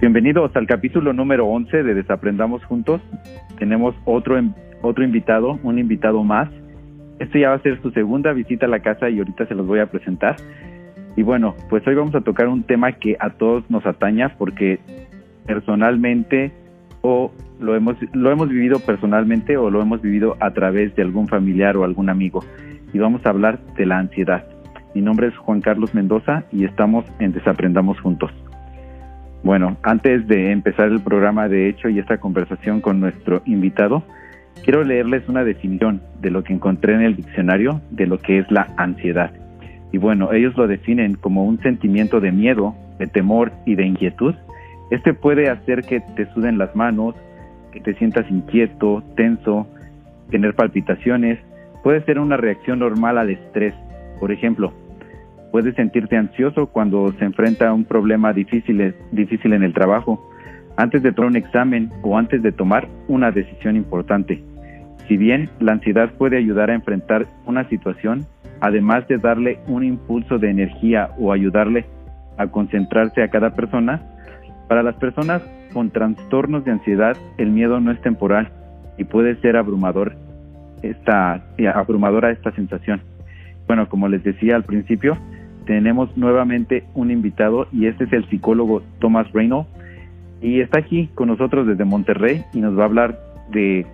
Bienvenidos al capítulo número 11 de Desaprendamos Juntos. Tenemos otro, otro invitado, un invitado más. Este ya va a ser su segunda visita a la casa y ahorita se los voy a presentar. Y bueno, pues hoy vamos a tocar un tema que a todos nos ataña porque personalmente o lo hemos, lo hemos vivido personalmente o lo hemos vivido a través de algún familiar o algún amigo. Y vamos a hablar de la ansiedad. Mi nombre es Juan Carlos Mendoza y estamos en Desaprendamos Juntos. Bueno, antes de empezar el programa de hecho y esta conversación con nuestro invitado, quiero leerles una definición de lo que encontré en el diccionario de lo que es la ansiedad. Y bueno, ellos lo definen como un sentimiento de miedo, de temor y de inquietud. Este puede hacer que te suden las manos, que te sientas inquieto, tenso, tener palpitaciones. Puede ser una reacción normal al estrés. Por ejemplo, Puedes sentirte ansioso cuando se enfrenta a un problema difícil, difícil en el trabajo, antes de tomar un examen o antes de tomar una decisión importante. Si bien la ansiedad puede ayudar a enfrentar una situación, además de darle un impulso de energía o ayudarle a concentrarse a cada persona, para las personas con trastornos de ansiedad el miedo no es temporal y puede ser abrumador esta, abrumadora esta sensación. Bueno, como les decía al principio, tenemos nuevamente un invitado y este es el psicólogo Thomas Reynolds y está aquí con nosotros desde Monterrey y nos va a hablar de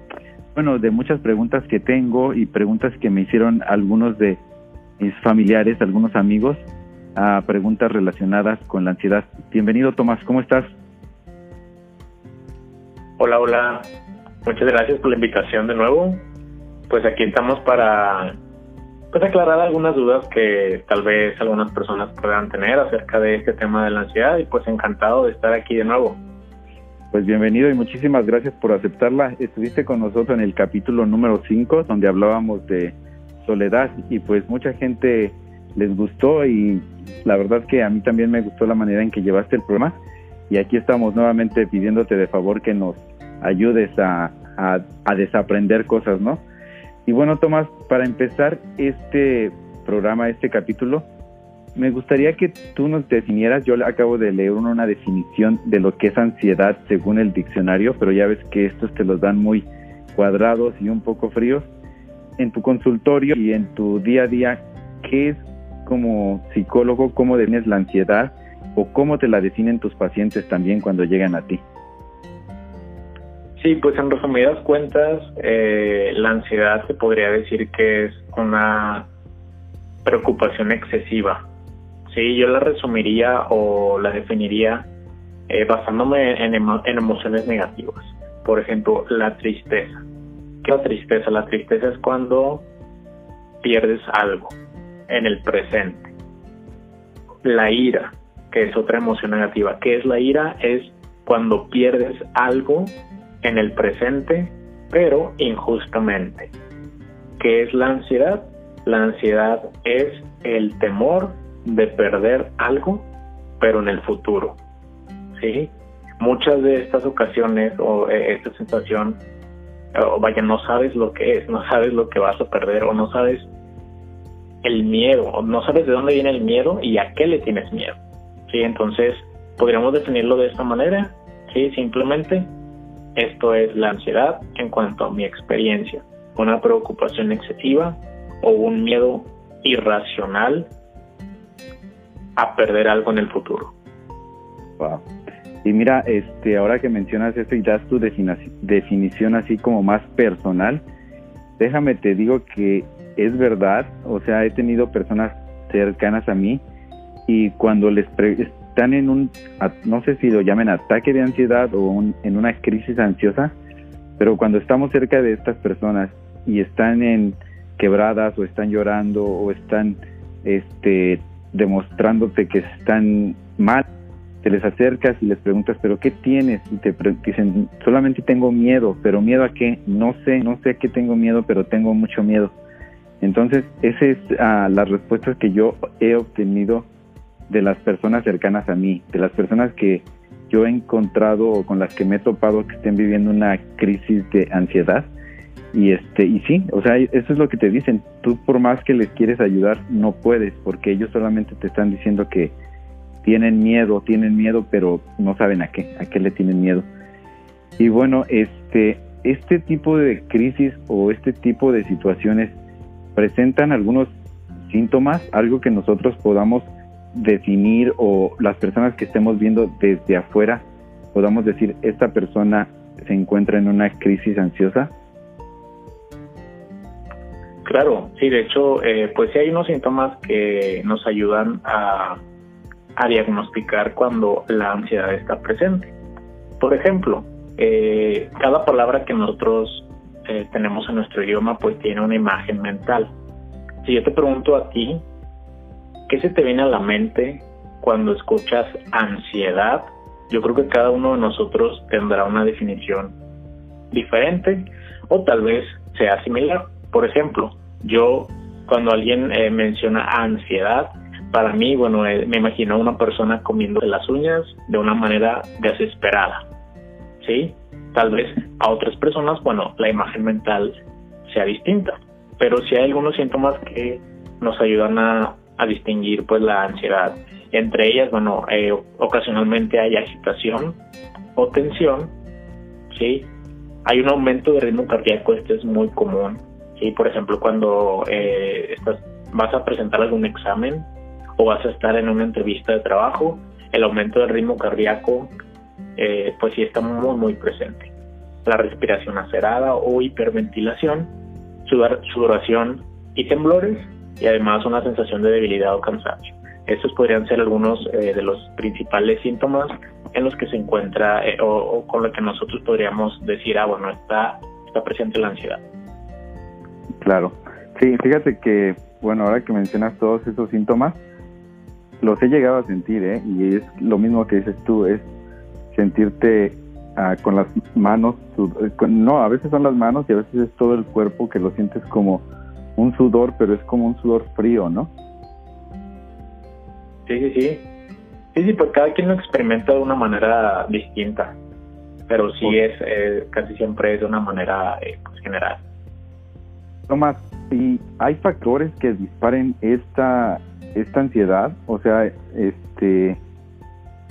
bueno de muchas preguntas que tengo y preguntas que me hicieron algunos de mis familiares, algunos amigos, a preguntas relacionadas con la ansiedad. Bienvenido Tomás, ¿cómo estás? Hola, hola. Muchas gracias por la invitación de nuevo. Pues aquí estamos para pues aclarar algunas dudas que tal vez algunas personas puedan tener acerca de este tema de la ansiedad y pues encantado de estar aquí de nuevo. Pues bienvenido y muchísimas gracias por aceptarla. Estuviste con nosotros en el capítulo número 5 donde hablábamos de soledad y pues mucha gente les gustó y la verdad que a mí también me gustó la manera en que llevaste el programa y aquí estamos nuevamente pidiéndote de favor que nos ayudes a, a, a desaprender cosas, ¿no? Y bueno, Tomás, para empezar este programa, este capítulo, me gustaría que tú nos definieras, yo acabo de leer una definición de lo que es ansiedad según el diccionario, pero ya ves que estos te los dan muy cuadrados y un poco fríos. En tu consultorio y en tu día a día, ¿qué es como psicólogo, cómo defines la ansiedad o cómo te la definen tus pacientes también cuando llegan a ti? Sí, pues en resumidas cuentas, eh, la ansiedad se podría decir que es una preocupación excesiva. Sí, yo la resumiría o la definiría eh, basándome en, en emociones negativas. Por ejemplo, la tristeza. ¿Qué es la tristeza? La tristeza es cuando pierdes algo en el presente. La ira, que es otra emoción negativa. ¿Qué es la ira? Es cuando pierdes algo en el presente, pero injustamente. ¿Qué es la ansiedad? La ansiedad es el temor de perder algo, pero en el futuro. ¿Sí? Muchas de estas ocasiones o eh, esta sensación, vaya, no sabes lo que es, no sabes lo que vas a perder o no sabes el miedo, o no sabes de dónde viene el miedo y a qué le tienes miedo. ¿Sí? Entonces, podríamos definirlo de esta manera. ¿Sí? Simplemente esto es la ansiedad en cuanto a mi experiencia, una preocupación excesiva o un miedo irracional a perder algo en el futuro. Wow. Y mira, este, ahora que mencionas eso y das tu definición así como más personal, déjame te digo que es verdad, o sea, he tenido personas cercanas a mí y cuando les están en un, no sé si lo llamen ataque de ansiedad o en una crisis ansiosa, pero cuando estamos cerca de estas personas y están en quebradas o están llorando o están este, demostrándote que están mal, te les acercas y les preguntas, pero ¿qué tienes? Y te dicen, solamente tengo miedo, pero miedo a qué? No sé, no sé qué tengo miedo, pero tengo mucho miedo. Entonces, esa es uh, la respuesta que yo he obtenido de las personas cercanas a mí, de las personas que yo he encontrado o con las que me he topado que estén viviendo una crisis de ansiedad. Y este, y sí, o sea, eso es lo que te dicen. Tú por más que les quieres ayudar, no puedes, porque ellos solamente te están diciendo que tienen miedo, tienen miedo, pero no saben a qué, a qué le tienen miedo. Y bueno, este, este tipo de crisis o este tipo de situaciones presentan algunos síntomas, algo que nosotros podamos definir o las personas que estemos viendo desde afuera podamos decir, esta persona se encuentra en una crisis ansiosa? Claro, sí, de hecho, eh, pues sí hay unos síntomas que nos ayudan a, diagnosticar cuando la ansiedad está presente. Por ejemplo, eh, cada palabra que nosotros eh, tenemos en nuestro idioma pues tiene una imagen mental. Si yo te pregunto a ti, ¿qué se te viene a la mente cuando escuchas ansiedad? Yo creo que cada uno de nosotros tendrá una definición diferente o tal vez sea similar. Por ejemplo, yo cuando alguien eh, menciona ansiedad, para mí, bueno, me imagino a una persona comiendo las uñas de una manera desesperada ¿sí? Tal vez a otras personas, bueno, la imagen mental sea distinta, pero si hay algunos síntomas que nos ayudan a, distinguir pues la ansiedad. Entre ellas, bueno, eh, ocasionalmente hay agitación o tensión, ¿sí? Hay un aumento de ritmo cardíaco, este es muy común, ¿sí? Por ejemplo, cuando eh, estás, vas a presentar algún examen o vas a estar en una entrevista de trabajo, el aumento del ritmo cardíaco eh, pues sí está muy, muy presente. La respiración acerada o hiperventilación, sudoración y temblores, y además una sensación de debilidad o cansancio. Estos podrían ser algunos eh, de los principales síntomas en los que se encuentra eh, o, con lo que nosotros podríamos decir, ah, bueno, está, está presente la ansiedad. Claro. Sí, fíjate que, bueno, ahora que mencionas todos esos síntomas, los he llegado a sentir, ¿eh? Y es lo mismo que dices tú, es sentirte ah, con las manos, no, a veces son las manos y a veces es todo el cuerpo que lo sientes como un sudor, pero es como un sudor frío, ¿no? Sí, sí, sí. Sí, sí, pues cada quien lo experimenta de una manera distinta, pero sí es, eh, casi siempre es de una manera eh, pues, general. Tomás, ¿y hay factores que disparen esta, esta ansiedad? O sea, este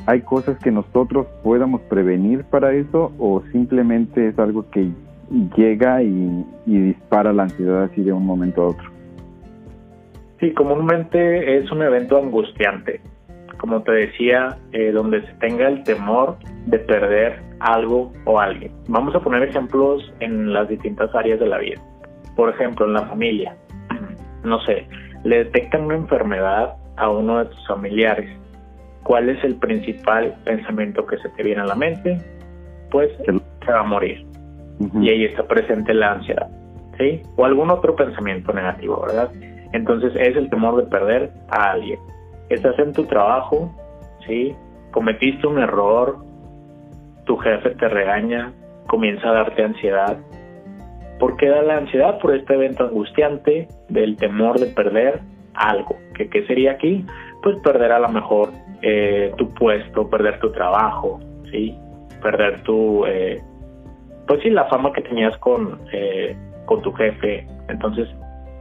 ¿Hay cosas que nosotros podamos prevenir para eso o simplemente es algo que llega y, dispara la ansiedad así de un momento a otro? Sí, comúnmente es un evento angustiante, como te decía, eh, donde se tenga el temor de perder algo o alguien. Vamos a poner ejemplos en las distintas áreas de la vida. Por ejemplo, en la familia. No sé, le detectan una enfermedad a uno de tus familiares ¿cuál es el principal pensamiento que se te viene a la mente? Pues se va a morir. Y ahí está presente la ansiedad, ¿sí? O algún otro pensamiento negativo, ¿verdad? Entonces es el temor de perder a alguien. Estás en tu trabajo, ¿sí? Cometiste un error, tu jefe te regaña, comienza a darte ansiedad. ¿Por qué da la ansiedad? Por este evento angustiante del temor de perder algo. ¿Qué, qué sería aquí? Pues perder a lo mejor eh, tu puesto, perder tu trabajo, ¿sí? Perder tu, eh, pues sí, la fama que tenías con, eh, con tu jefe. Entonces,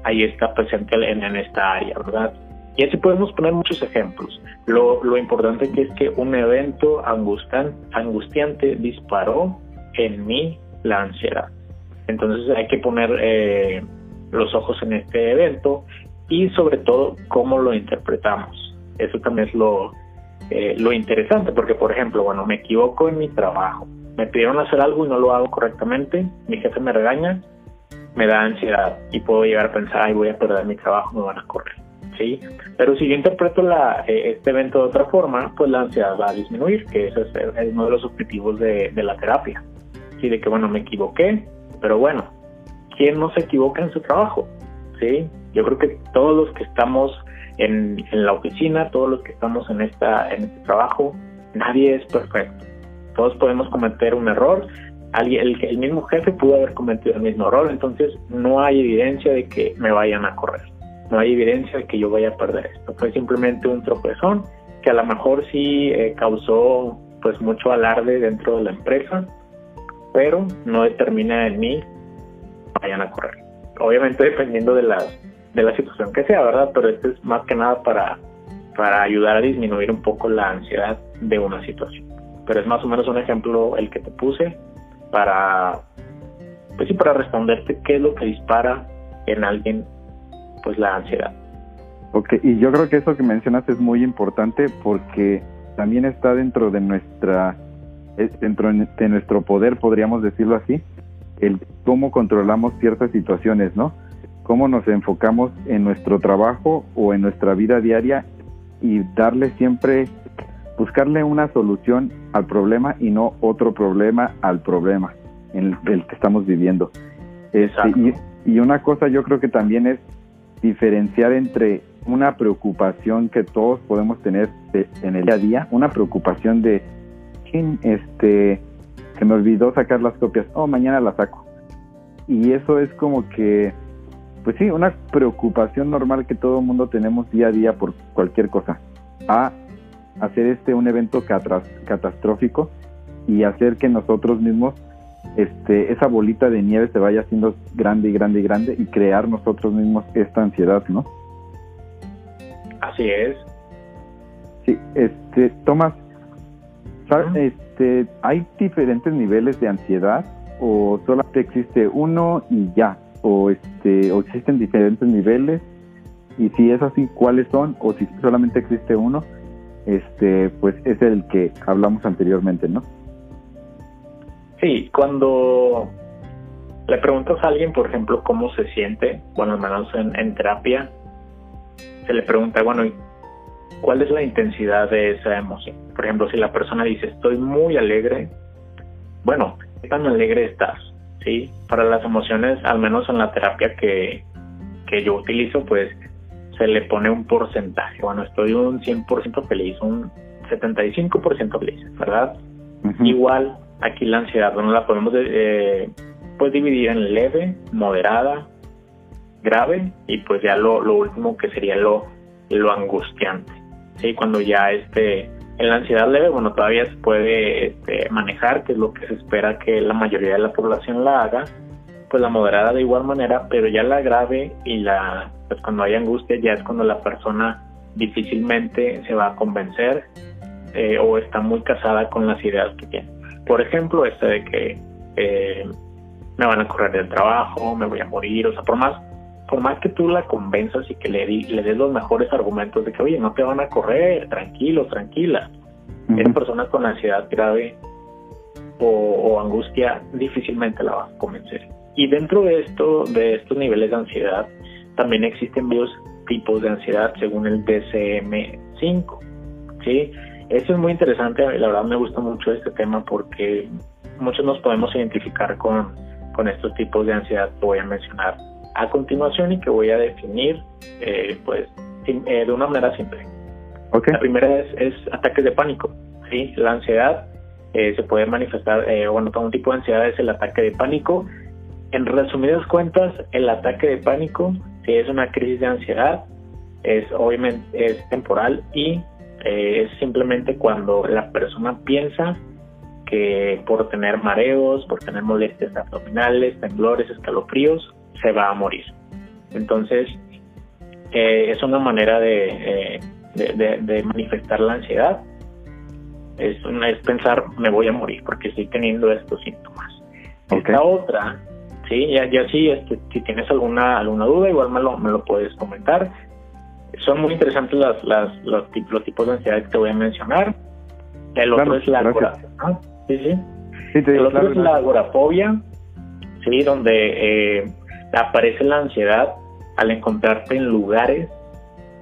ahí está presente en, en esta área, ¿verdad? Y así podemos poner muchos ejemplos. Lo, lo importante que es que un evento angustian, angustiante disparó en mí la ansiedad. Entonces hay que poner los ojos en este evento y sobre todo cómo lo interpretamos. Eso también es lo, eh, lo interesante, porque por ejemplo, bueno, me equivoco en mi trabajo, me pidieron hacer algo y no lo hago correctamente, mi jefe me regaña, me da ansiedad y puedo llegar a pensar, ay, voy a perder mi trabajo, me van a correr. ¿sí? Pero si yo interpreto la, eh, este evento de otra forma, pues la ansiedad va a disminuir, que ese es, uno de los objetivos de, de la terapia. ¿sí? De que, bueno, me equivoqué, pero bueno, ¿quién no se equivoca en su trabajo? ¿sí? Yo creo que todos los que estamos en, la oficina, todos los que estamos en, esta, en este trabajo, nadie es perfecto. Todos podemos cometer un error. El, el mismo jefe pudo haber cometido el mismo error, entonces no hay evidencia de que me vayan a correr. No hay evidencia de que yo vaya a perder esto. Fue simplemente un tropezón que a lo mejor sí eh, causó pues mucho alarde dentro de la empresa, pero no determina en mí vayan a correr. Obviamente dependiendo de las de la situación que sea, ¿verdad? Pero esto es más que nada para, para ayudar a disminuir un poco la ansiedad de una situación. Pero es más o menos un ejemplo el que te puse para, pues sí, para responderte qué es lo que dispara en alguien, pues la ansiedad. Ok, y yo creo que eso que mencionas es muy importante porque también está dentro de nuestra, dentro de nuestro poder, podríamos decirlo así, el cómo controlamos ciertas situaciones, ¿no? Cómo nos enfocamos en nuestro trabajo o en nuestra vida diaria y darle siempre, buscarle una solución al problema y no otro problema al problema en el, que estamos viviendo. Este, y, y una cosa yo creo que también es diferenciar entre una preocupación que todos podemos tener en el día a día, una preocupación de quién este se me olvidó sacar las copias, oh mañana las saco. Y eso es como que pues sí, una preocupación normal que todo el mundo tenemos día a día por cualquier cosa. A hacer este un evento catastrófico y hacer que nosotros mismos este, esa bolita de nieve se vaya haciendo grande y grande y grande y crear nosotros mismos esta ansiedad, ¿no? Así es. Sí, este, Tomás, ¿sabes? Este, ¿hay diferentes niveles de ansiedad o solamente existe uno y ya? o este o existen diferentes niveles y si es así cuáles son o si solamente existe uno este pues es el que hablamos anteriormente no sí cuando le preguntas a alguien por ejemplo cómo se siente bueno al menos en, terapia se le pregunta bueno cuál es la intensidad de esa emoción por ejemplo si la persona dice estoy muy alegre bueno qué tan alegre estás ¿sí? Para las emociones, al menos en la terapia que, que yo utilizo, pues se le pone un porcentaje. Bueno, estoy un 100% feliz, un 75% feliz, ¿verdad? Igual, aquí la ansiedad, bueno, la podemos eh, pues dividir en leve, moderada, grave y pues ya lo, lo último que sería lo, lo angustiante. ¿sí? Cuando ya este en la ansiedad leve, bueno, todavía se puede este, manejar, que es lo que se espera que la mayoría de la población la haga, pues la moderada de igual manera, pero ya la grave y la, pues cuando hay angustia ya es cuando la persona difícilmente se va a convencer eh, o está muy casada con las ideas que tiene. Por ejemplo, este de que eh, me van a correr del trabajo, me voy a morir, o sea, por más por más que tú la convenzas y que le, le des los mejores argumentos de que, oye, no te van a correr, tranquilo, tranquila. Uh persona con ansiedad grave o, angustia difícilmente la vas a convencer. Y dentro de esto, de estos niveles de ansiedad, también existen varios tipos de ansiedad según el DCM5. ¿sí? Eso es muy interesante, la verdad me gusta mucho este tema porque muchos nos podemos identificar con, con estos tipos de ansiedad que voy a mencionar a continuación y que voy a definir eh, pues eh, de una manera simple. La primera es, es, ataques de pánico. ¿sí? La ansiedad eh, se puede manifestar, bueno, todo un tipo de ansiedad es el ataque de pánico. En resumidas cuentas, el ataque de pánico, si es una crisis de ansiedad, es obviamente es temporal y es simplemente cuando la persona piensa que por tener mareos, por tener molestias abdominales, temblores, escalofríos, se va a morir. Entonces, eh, es una manera eh, de, de, manifestar la ansiedad. Es, una, es pensar, me voy a morir porque estoy teniendo estos síntomas. Esta otra, sí, ya, ya sí, este, si tienes alguna alguna duda, igual me lo, me lo puedes comentar. Son muy interesantes las, las, los, tipos de ansiedad que te voy a mencionar. El otro es la agorafobia. Sí, sí. el otro es la agorafobia, sí, donde eh, aparece la ansiedad al encontrarte en lugares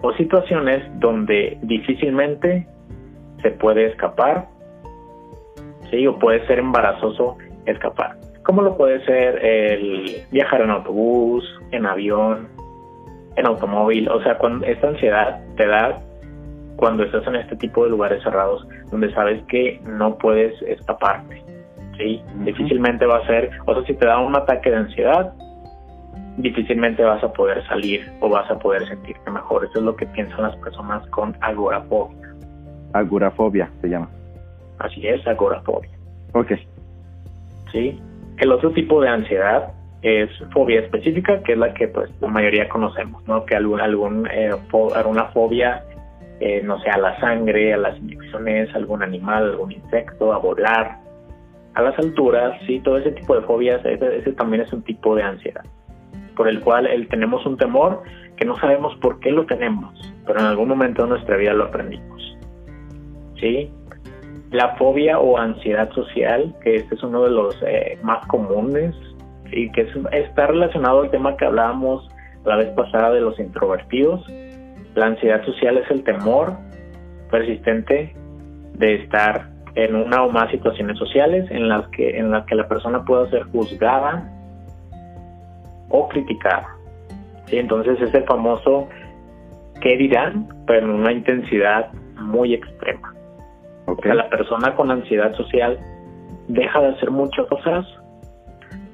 o situaciones donde difícilmente se puede escapar, ¿sí? O puede ser embarazoso escapar. ¿Cómo lo puede ser el viajar en autobús, en avión, en automóvil? O sea, cuando esta ansiedad te da cuando estás en este tipo de lugares cerrados donde sabes que no puedes escaparte, ¿sí? Difícilmente va a ser, o sea, si te da un ataque de ansiedad, difícilmente vas a poder salir o vas a poder sentirte mejor. Eso es lo que piensan las personas con agorafobia. Agorafobia se llama. Así es, agorafobia. Ok. Sí. El otro tipo de ansiedad es fobia específica, que es la que pues la mayoría conocemos, ¿no? Que algún, algún eh, alguna fobia eh, no sé, a la sangre, a las inyecciones, algún animal, algún insecto, a volar, a las alturas, sí, todo ese tipo de fobias, ese, también es un tipo de ansiedad, por el cual el, tenemos un temor que no sabemos por qué lo tenemos, pero en algún momento de nuestra vida lo aprendimos. ¿Sí? La fobia o ansiedad social, que este es uno de los eh, más comunes y que está relacionado al tema que hablábamos la vez pasada de los introvertidos. La ansiedad social es el temor persistente de estar en una o más situaciones sociales en las que en las que la persona pueda ser juzgada o criticada. ¿Sí? Entonces es el famoso qué dirán, pero en una intensidad muy extrema. O sea, la persona con ansiedad social deja de hacer muchas cosas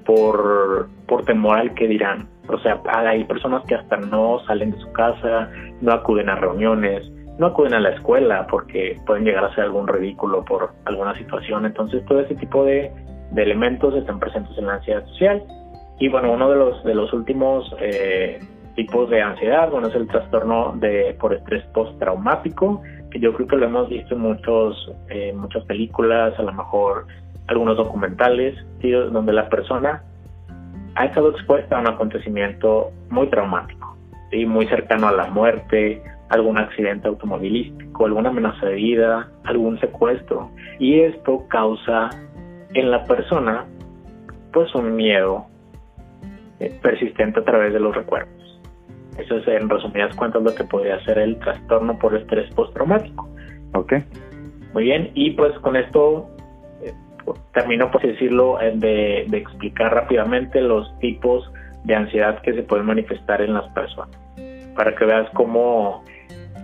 por, por temor al que dirán. O sea, hay personas que hasta no salen de su casa, no acuden a reuniones, no acuden a la escuela porque pueden llegar a ser algún ridículo por alguna situación. Entonces, todo ese tipo de, elementos están presentes en la ansiedad social. Y bueno, uno de los, de los últimos eh, tipos de ansiedad, bueno, es el trastorno de por estrés postraumático, yo creo que lo hemos visto en muchos, eh, muchas películas, a lo mejor algunos documentales, donde la persona ha estado expuesta a un acontecimiento muy traumático, ¿sí? muy cercano a la muerte, algún accidente automovilístico, alguna amenaza de vida, algún secuestro. Y esto causa en la persona pues un miedo eh, persistente a través de los recuerdos. Eso es en resumidas cuentas lo que podría ser el trastorno por estrés postraumático. Ok. Muy bien, y pues con esto termino por decirlo eh, de, explicar rápidamente los tipos de ansiedad que se pueden manifestar en las personas para que veas cómo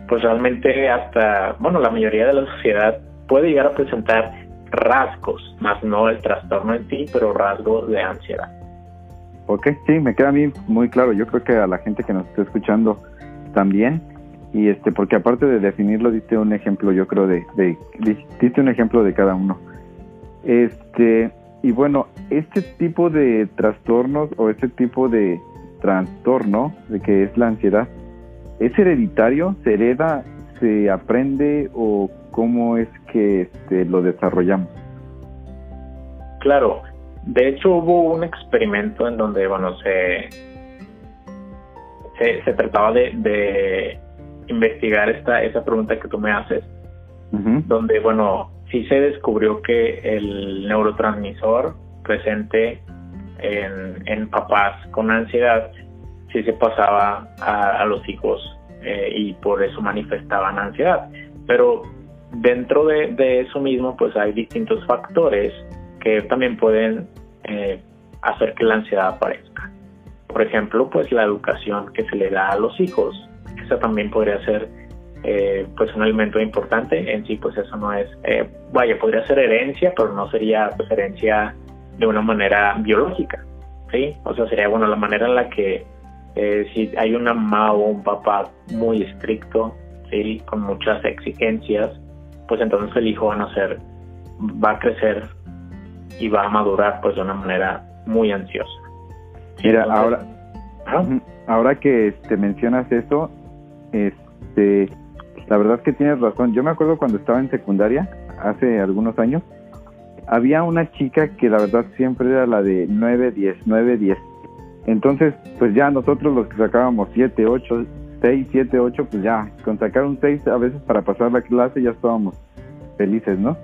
pues realmente hasta bueno la mayoría de la sociedad puede llegar a presentar rasgos más no el trastorno en sí pero rasgos de ansiedad Ok, sí, me queda a mí muy claro. Yo creo que a la gente que nos está escuchando también. Y este, porque aparte de definirlo, diste un ejemplo, yo creo, de, de diste un ejemplo de cada uno. Este, y bueno, este tipo de trastornos o este tipo de trastorno, de que es la ansiedad, ¿es hereditario? ¿Se hereda? ¿Se aprende? ¿O cómo es que este, lo desarrollamos? Claro, de hecho hubo un experimento en donde, bueno, se, se, trataba de, investigar esta, esa pregunta que tú me haces, donde, bueno, sí se descubrió que el neurotransmisor presente en, papás con ansiedad sí se pasaba a, los hijos eh, y por eso manifestaban ansiedad. Pero dentro de, eso mismo pues hay distintos factores que también pueden eh, hacer que la ansiedad aparezca. Por ejemplo, pues la educación que se le da a los hijos, esa también podría ser eh, pues un elemento importante. En sí, pues eso no es, eh, vaya, podría ser herencia, pero no sería pues herencia de una manera biológica, ¿sí? O sea, sería, bueno, la manera en la que eh, si hay una mamá o un papá muy estricto, ¿sí? Con muchas exigencias, pues entonces el hijo va a nacer, va a crecer y va a madurar pues de una manera muy ansiosa. Mira, ahora, ahora que te mencionas eso, este, la verdad es que tienes razón. Yo me acuerdo cuando estaba en secundaria, hace algunos años, había una chica que la verdad siempre era la de 9, 10, 9, 10. Entonces, pues ya nosotros los que sacábamos 7, 8, 6, 7, 8, pues ya, con sacar un 6 a veces para pasar la clase ya estábamos felices, ¿no?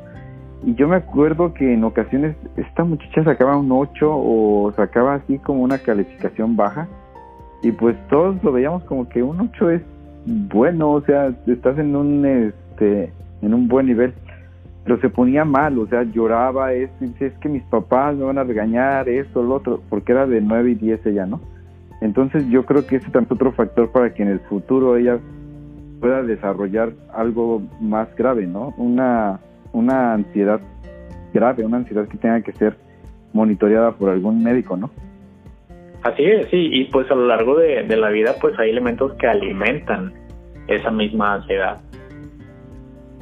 Y yo me acuerdo que en ocasiones esta muchacha sacaba un 8 o sacaba así como una calificación baja. Y pues todos lo veíamos como que un 8 es bueno, o sea, estás en un este en un buen nivel. Pero se ponía mal, o sea, lloraba, es, es que mis papás me van a regañar, esto, lo otro, porque era de 9 y 10 ella, ¿no? Entonces yo creo que ese es otro factor para que en el futuro ella pueda desarrollar algo más grave, ¿no? Una, una ansiedad grave, una ansiedad que tenga que ser monitoreada por algún médico, ¿no? Así es, sí, y pues a lo largo de, la vida pues hay elementos que alimentan esa misma ansiedad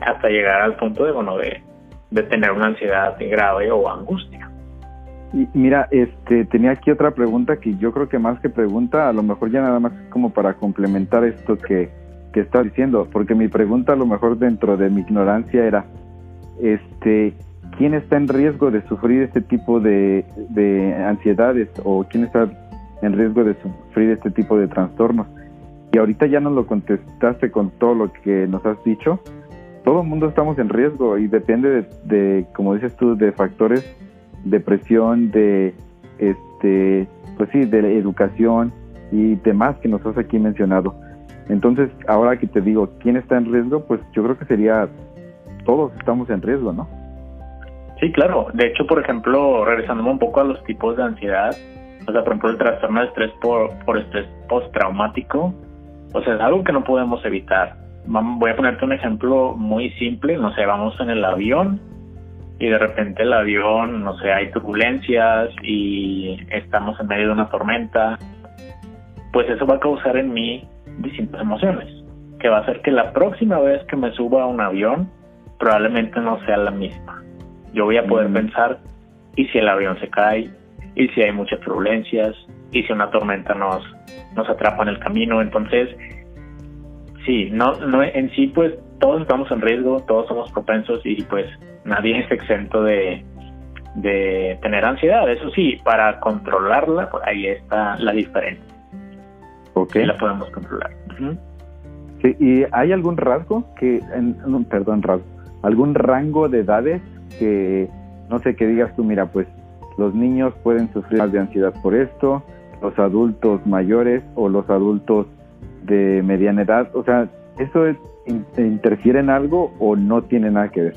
hasta llegar al punto de, bueno, de, de tener una ansiedad grave o angustia. Y mira, este, tenía aquí otra pregunta que yo creo que más que pregunta, a lo mejor ya nada más como para complementar esto que, que estás diciendo, porque mi pregunta a lo mejor dentro de mi ignorancia era, este, ¿quién está en riesgo de sufrir este tipo de, de ansiedades o quién está en riesgo de sufrir este tipo de trastornos? Y ahorita ya nos lo contestaste con todo lo que nos has dicho. Todo el mundo estamos en riesgo y depende de, como dices tú, de factores de presión, de, este, pues sí, de educación y demás que nos has aquí mencionado. Entonces, ahora que te digo, ¿quién está en riesgo? Pues yo creo que sería, todos estamos en riesgo, ¿no? Sí, claro. De hecho, por ejemplo, regresándome un poco a los tipos de ansiedad, o sea, por ejemplo, el trastorno de estrés por, por estrés postraumático, o sea, es algo que no podemos evitar. Voy a ponerte un ejemplo muy simple, no sé, vamos en el avión y de repente el avión, no sé, hay turbulencias y estamos en medio de una tormenta, pues eso va a causar en mí distintas emociones, que va a hacer que la próxima vez que me suba a un avión probablemente no sea la misma. Yo voy a poder pensar, ¿y si el avión se cae? ¿Y si hay muchas turbulencias? ¿Y si una tormenta nos, nos atrapa en el camino? Entonces, sí, no, no en sí pues todos estamos en riesgo, todos somos propensos y pues nadie es exento de, de tener ansiedad. Eso sí, para controlarla, pues ahí está la diferencia. Ok. la podemos controlar. sí, ¿Y hay algún rasgo que, en, perdón, rasgo, algún rango de edades que, no sé, que digas tú, mira, pues los niños pueden sufrir más de ansiedad por esto, los adultos mayores o los adultos de mediana edad, o sea, ¿eso interfiere en algo o no tiene nada que ver?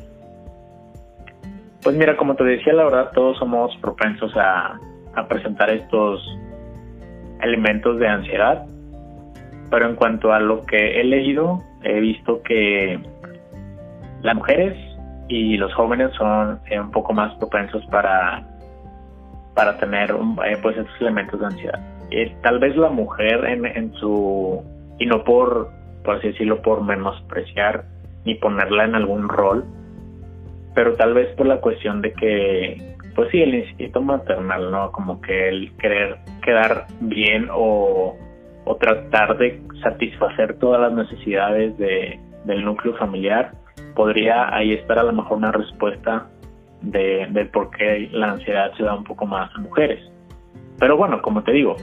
Pues mira, como te decía, la verdad todos somos propensos a presentar estos elementos de ansiedad, pero en cuanto a lo que he leído, he visto que las mujeres y los jóvenes son eh, un poco más propensos para, para tener eh, pues estos elementos de ansiedad. Eh, tal vez la mujer en, en su, y no por, por así decirlo, por menospreciar ni ponerla en algún rol, pero tal vez por la cuestión de que, pues sí, el instinto maternal, ¿no? Como que el querer quedar bien o, o tratar de satisfacer todas las necesidades de, del núcleo familiar, podría ahí estar a lo mejor una respuesta de, del por qué la ansiedad se da un poco más a mujeres. Pero bueno, como te digo,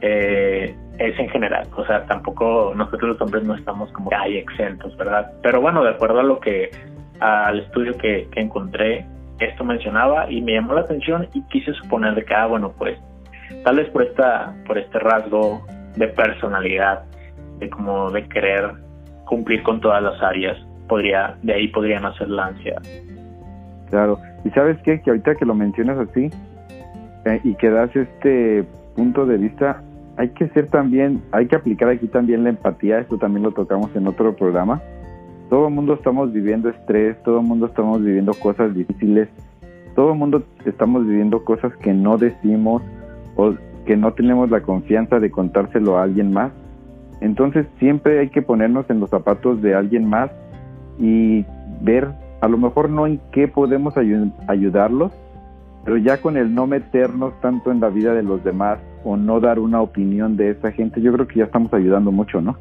eh, es en general, o sea, tampoco nosotros los hombres no estamos como hay exentos, ¿verdad? Pero bueno, de acuerdo a lo que, al estudio que, que encontré, esto mencionaba y me llamó la atención y quise suponer de que, ah, bueno, pues tal vez por esta, por este rasgo de personalidad, de como de querer cumplir con todas las áreas, podría, de ahí podría nacer la ansiedad. Claro, y sabes qué, que ahorita que lo mencionas así eh, y que das este punto de vista, hay que ser también, hay que aplicar aquí también la empatía, esto también lo tocamos en otro programa. Todo el mundo estamos viviendo estrés, todo el mundo estamos viviendo cosas difíciles, todo el mundo estamos viviendo cosas que no decimos o que no tenemos la confianza de contárselo a alguien más. Entonces siempre hay que ponernos en los zapatos de alguien más y ver a lo mejor no en qué podemos ayudarlos, pero ya con el no meternos tanto en la vida de los demás o no dar una opinión de esa gente, yo creo que ya estamos ayudando mucho, ¿no?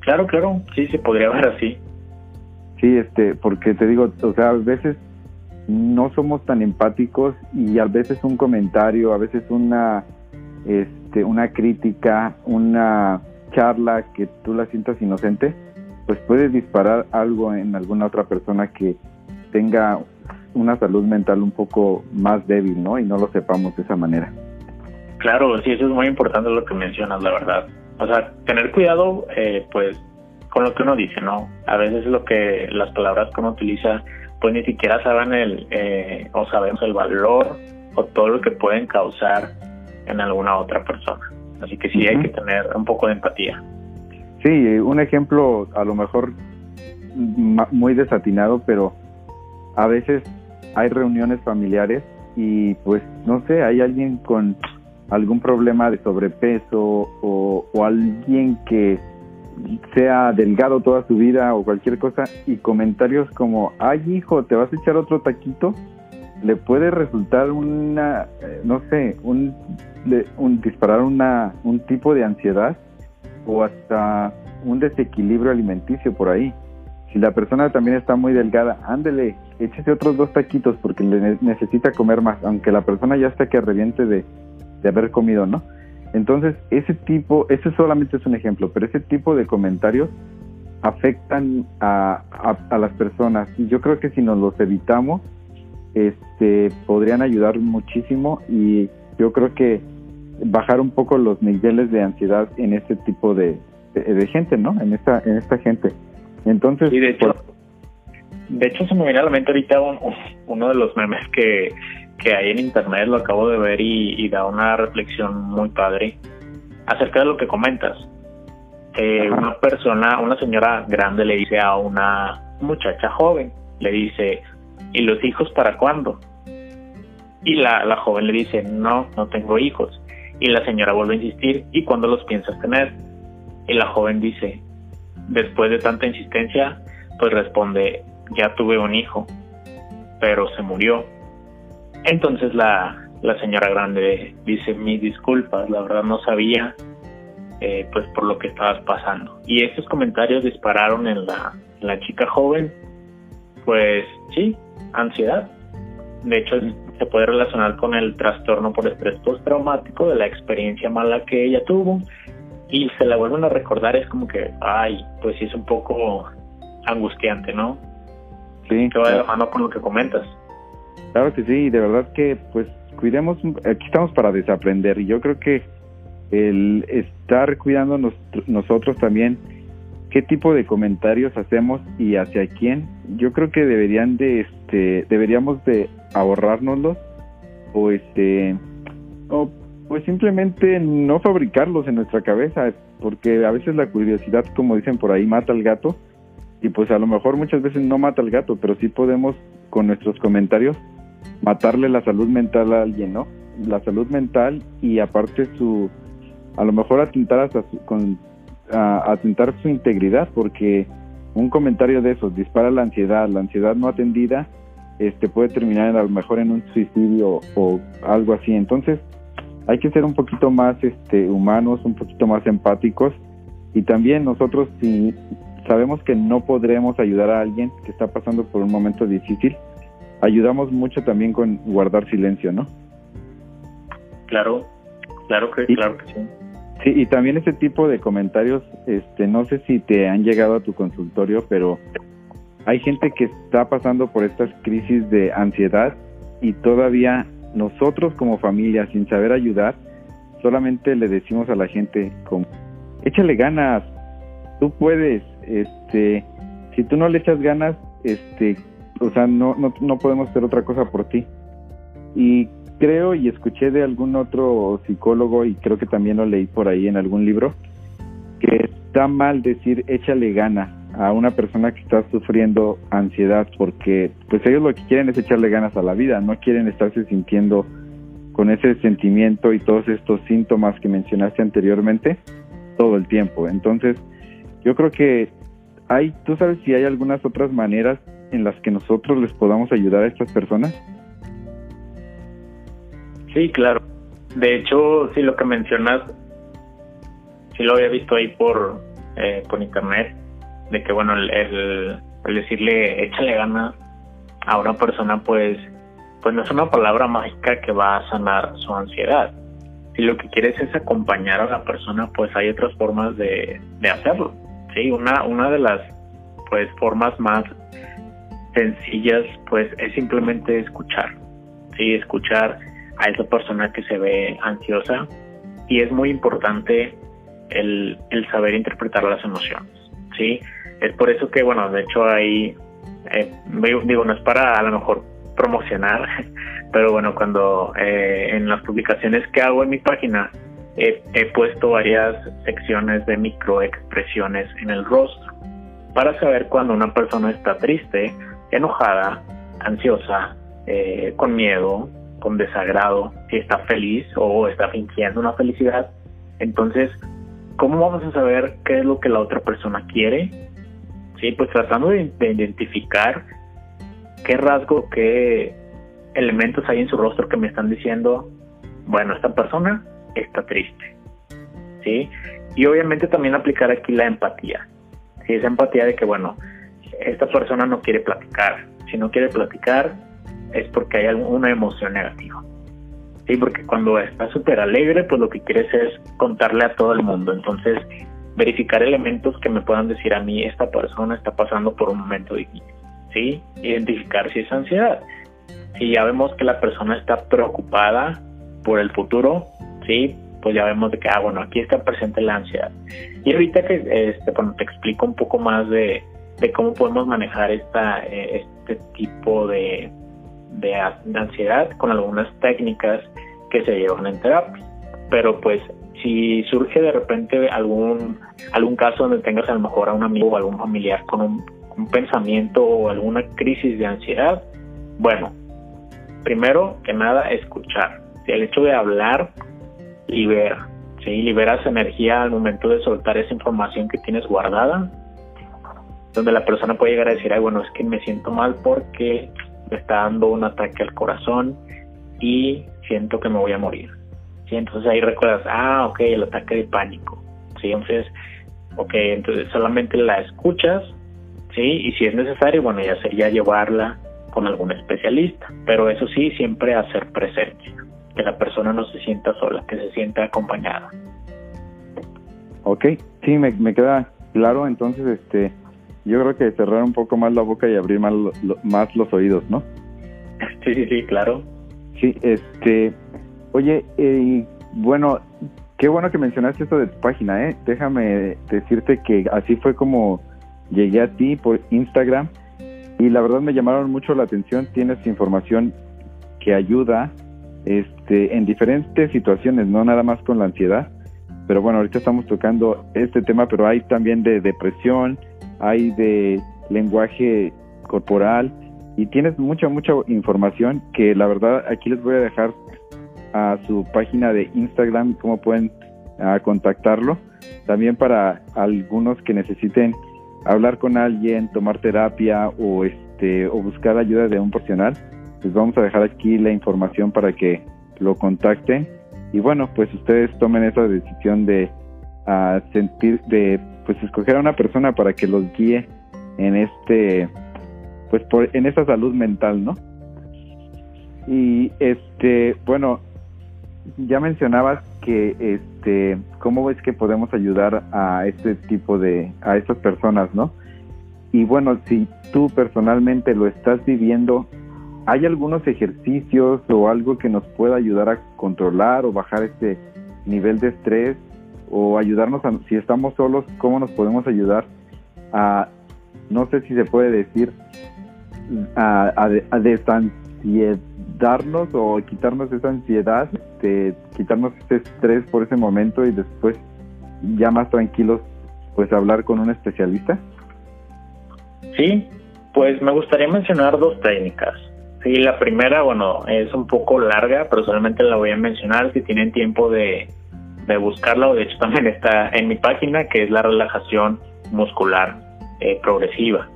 Claro, claro, sí, se podría ver así. Sí, este, porque te digo, o sea, a veces no somos tan empáticos y a veces un comentario, a veces una, este, una crítica, una charla que tú la sientas inocente, pues puede disparar algo en alguna otra persona que tenga una salud mental un poco más débil, ¿no? Y no lo sepamos de esa manera. Claro, sí, eso es muy importante lo que mencionas, la verdad. O sea, tener cuidado, eh, pues, con lo que uno dice, ¿no? A veces lo que las palabras que uno utiliza pues ni siquiera saben el eh, o sabemos el valor o todo lo que pueden causar en alguna otra persona. Así que sí hay que tener un poco de empatía. Sí, un ejemplo a lo mejor muy desatinado, pero a veces hay reuniones familiares y pues no sé, hay alguien con algún problema de sobrepeso o, alguien que sea delgado toda su vida o cualquier cosa y comentarios como, ay hijo, ¿te vas a echar otro taquito? Le puede resultar una, eh, no sé, un, un disparar una, un tipo de ansiedad o hasta un desequilibrio alimenticio por ahí. Si la persona también está muy delgada, ándele, échese otros dos taquitos porque le necesita comer más, aunque la persona ya está que reviente de, de haber comido, ¿no? Entonces, ese tipo, ese solamente es un ejemplo, pero ese tipo de comentarios afectan a, a, las personas. Y yo creo que si nos los evitamos, este, podrían ayudar muchísimo y yo creo que bajar un poco los niveles de ansiedad en este tipo de, de, gente, ¿no? En esta, en esta gente. Entonces, de hecho, de hecho se me viene a la mente ahorita uno de los memes que, que hay en internet, lo acabo de ver y, da una reflexión muy padre acerca de lo que comentas. Eh, una persona, una señora grande le dice a una muchacha joven, le dice, ¿y los hijos para cuándo? Y la, la joven le dice, no, no tengo hijos. Y la señora vuelve a insistir, ¿y cuándo los piensas tener? Y la joven dice, después de tanta insistencia, pues responde, ya tuve un hijo, pero se murió. Entonces la, la señora grande dice, mis disculpas, la verdad no sabía eh, pues por lo que estabas pasando. Y estos comentarios dispararon en la, la chica joven, pues sí, ansiedad. De hecho, se puede relacionar con el trastorno por estrés postraumático de la experiencia mala que ella tuvo y se la vuelven a recordar, es como que, ay, pues sí es un poco angustiante, ¿no? Sí. Que va de la mano con lo que comentas. Claro que sí, y de verdad que, pues, cuidemos, aquí estamos para desaprender, y yo creo que el estar cuidando nosotros también qué tipo de comentarios hacemos y hacia quién, yo creo que deberían de, este, deberíamos de ahorrárnoslos o este, o pues simplemente no fabricarlos en nuestra cabeza, porque a veces la curiosidad, como dicen por ahí, mata al gato, y pues a lo mejor muchas veces no mata al gato, pero sí podemos con nuestros comentarios matarle la salud mental a alguien, ¿no? La salud mental y aparte su, a lo mejor atentar hasta su, con, a, atentar su integridad, porque un comentario de esos dispara la ansiedad, la ansiedad no atendida, este puede terminar a lo mejor en un suicidio o algo así. Entonces, hay que ser un poquito más este, humanos, un poquito más empáticos y también nosotros si sabemos que no podremos ayudar a alguien que está pasando por un momento difícil, ayudamos mucho también con guardar silencio, ¿no? Claro, claro que, claro que sí. Sí, y también ese tipo de comentarios, este, no sé si te han llegado a tu consultorio, pero hay gente que está pasando por estas crisis de ansiedad y todavía nosotros como familia, sin saber ayudar, solamente le decimos a la gente como, échale ganas, tú puedes, este, si tú no le echas ganas, este, o sea, no, no, no podemos hacer otra cosa por ti. Y creo y escuché de algún otro psicólogo y creo que también lo leí por ahí en algún libro, que está mal decir échale ganas a una persona que está sufriendo ansiedad porque pues ellos lo que quieren es echarle ganas a la vida, no quieren estarse sintiendo con ese sentimiento y todos estos síntomas que mencionaste anteriormente todo el tiempo. Entonces, yo creo que hay, ¿tú sabes si hay algunas otras maneras en las que nosotros les podamos ayudar a estas personas? Sí, claro. De hecho, sí, lo que mencionas, sí lo había visto ahí por, eh, por internet de que bueno el, el, decirle échale ganas a una persona pues pues no es una palabra mágica que va a sanar su ansiedad. Si lo que quieres es acompañar a la persona pues hay otras formas de, de hacerlo sí una una de las pues formas más sencillas pues es simplemente escuchar sí escuchar a esa persona que se ve ansiosa y es muy importante el, el saber interpretar las emociones sí es por eso que, bueno, de hecho ahí, eh, digo, no es para a lo mejor promocionar, pero bueno, cuando eh, en las publicaciones que hago en mi página he puesto varias secciones de microexpresiones en el rostro para saber cuando una persona está triste, enojada, ansiosa, eh, con miedo, con desagrado, si está feliz o está fingiendo una felicidad. Entonces, ¿cómo vamos a saber qué es lo que la otra persona quiere Sí, pues tratando de, identificar qué rasgo, qué elementos hay en su rostro que me están diciendo, bueno, esta persona está triste. ¿Sí? Y obviamente también aplicar aquí la empatía. Si esa empatía de que, bueno, esta persona no quiere platicar. Si no quiere platicar es porque hay alguna emoción negativa. Sí, porque cuando está súper alegre, pues lo que quieres es contarle a todo el mundo. Entonces, verificar elementos que me puedan decir a mí, esta persona está pasando por un momento difícil. ¿Sí? Identificar si es ansiedad. Si ya vemos que la persona está preocupada por el futuro, ¿sí? Pues ya vemos de que, ah, bueno, aquí está presente la ansiedad. Y ahorita que este, bueno, te explico un poco más de, de cómo podemos manejar esta, eh, este tipo de, de, ansiedad con algunas técnicas que se llevan en terapia. Pero pues si surge de repente algún algún caso donde tengas a lo mejor a un amigo o algún familiar con un, pensamiento o alguna crisis de ansiedad, bueno, primero que nada escuchar. El hecho de hablar libera, ¿sí? liberas energía al momento de soltar esa información que tienes guardada donde la persona puede llegar a decir, ay, bueno, es que me siento mal porque me está dando un ataque al corazón y siento que me voy a morir. ¿Sí? Entonces ahí recuerdas, ah, ok, el ataque de pánico. ¿Sí? Entonces, ok, entonces solamente la escuchas, ¿sí? Y si es necesario, bueno, ya sería llevarla con algún especialista. Pero eso sí, siempre hacer presencia, que la persona no se sienta sola, que se sienta acompañada. Ok, sí, me, me queda claro. Entonces, este, yo creo que cerrar un poco más la boca y abrir más, más los oídos, ¿no? Sí, sí, sí, claro. Sí, este, oye, eh, bueno, qué bueno que mencionaste esto de tu página, ¿eh? Déjame decirte que así fue como llegué a ti por Instagram y la verdad me llamaron mucho la atención. Tienes información que ayuda este, en diferentes situaciones, no nada más con la ansiedad. Pero bueno, ahorita estamos tocando este tema, pero hay también de depresión, hay de lenguaje corporal y tienes mucha, mucha información que la verdad aquí les voy a dejar a su página de Instagram, cómo pueden ah, contactarlo. También para algunos que necesiten hablar con alguien, tomar terapia o este o buscar ayuda de un profesional, les vamos a dejar aquí la información para que lo contacten y bueno, pues ustedes tomen esa decisión de uh, sentir de pues escoger a una persona para que los guíe en este pues por, en esa salud mental, ¿no? Y este, bueno, ya mencionabas que este cómo ves que podemos ayudar a este tipo de a estas personas, ¿no? Y bueno, si tú personalmente lo estás viviendo, ¿hay algunos ejercicios o algo que nos pueda ayudar a controlar o bajar este nivel de estrés o ayudarnos a, si estamos solos, cómo nos podemos ayudar a, no sé si se puede decir, a, a, o quitarnos esa ansiedad, de quitarnos ese estrés por ese momento y después ya más tranquilos, pues hablar con un especialista? Sí, pues me gustaría mencionar dos técnicas. Sí, la primera, bueno, es un poco larga, pero solamente la voy a mencionar si tienen tiempo de, de buscarla, o de hecho también está en mi página, que es la relajación muscular eh, progresiva.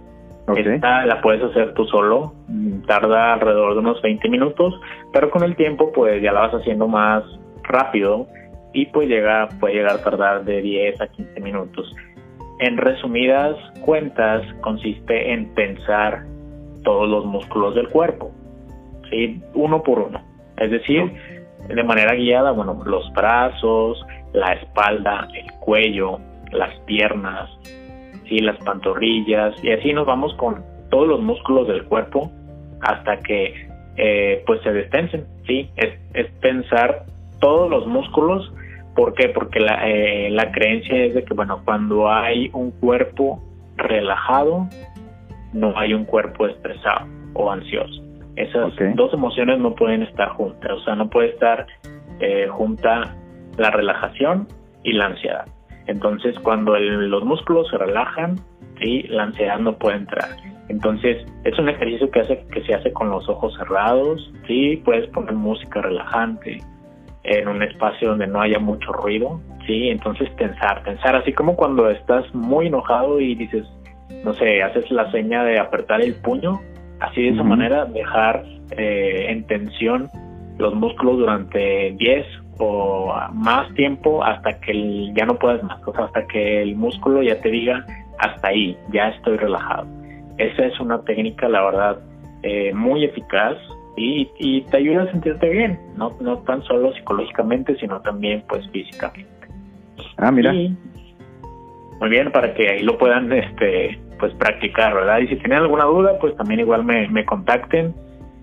Esta la puedes hacer tú solo, mm, tarda alrededor de unos 20 minutos, pero con el tiempo pues ya la vas haciendo más rápido y pues llega, puede llegar a tardar de 10 a 15 minutos. En resumidas cuentas consiste en tensar todos los músculos del cuerpo, ¿sí? uno por uno. Es decir, de manera guiada, bueno, los brazos, la espalda, el cuello, las piernas, las pantorrillas y así nos vamos con todos los músculos del cuerpo hasta que eh, pues se destensen, sí, es, es pensar todos los músculos, ¿por qué? Porque la, eh, la creencia es de que bueno, cuando hay un cuerpo relajado, no hay un cuerpo estresado o ansioso. Esas dos emociones no pueden estar juntas, o sea, no puede estar eh, junta la relajación y la ansiedad. Entonces, cuando los músculos se relajan, ¿sí? la ansiedad no puede entrar. Entonces, es un ejercicio que, hace, que se hace con los ojos cerrados, ¿sí? puedes poner música relajante en un espacio donde no haya mucho ruido, ¿sí? entonces tensar, tensar, así como cuando estás muy enojado y dices, no sé, haces la seña de apretar el puño, Así de esa manera dejar eh, en tensión los músculos durante 10 o más tiempo hasta que ya no puedas más, o sea, hasta que el músculo ya te diga hasta ahí, ya estoy relajado. Esa es una técnica, la verdad, eh, muy eficaz y, y, te ayuda a sentirte bien, no, no tan solo psicológicamente, sino también pues físicamente. Ah, mira. muy bien, para que ahí lo puedan este pues practicar, ¿verdad? Y si tienen alguna duda, pues también igual me, me contacten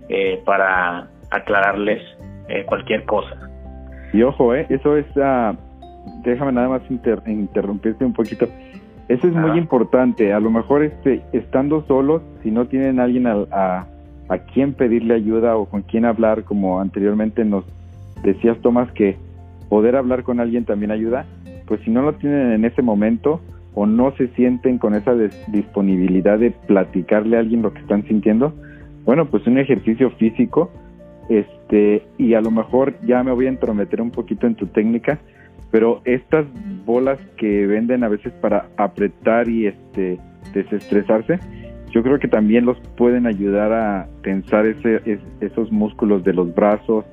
eh, para aclararles eh, cualquier cosa. Y ojo, eh, eso es, uh, déjame nada más interrumpirte un poquito. Eso es muy importante. A lo mejor este, estando solos, si no tienen alguien a, a, a quien pedirle ayuda o con quien hablar, como anteriormente nos decías, Tomás, que poder hablar con alguien también ayuda, pues si no lo tienen en ese momento o no se sienten con esa disponibilidad de platicarle a alguien lo que están sintiendo, bueno, pues un ejercicio físico este y a lo mejor ya me voy a entrometer un poquito en tu técnica pero estas bolas que venden a veces para apretar y este desestresarse yo creo que también los pueden ayudar a tensar ese, esos músculos de los brazos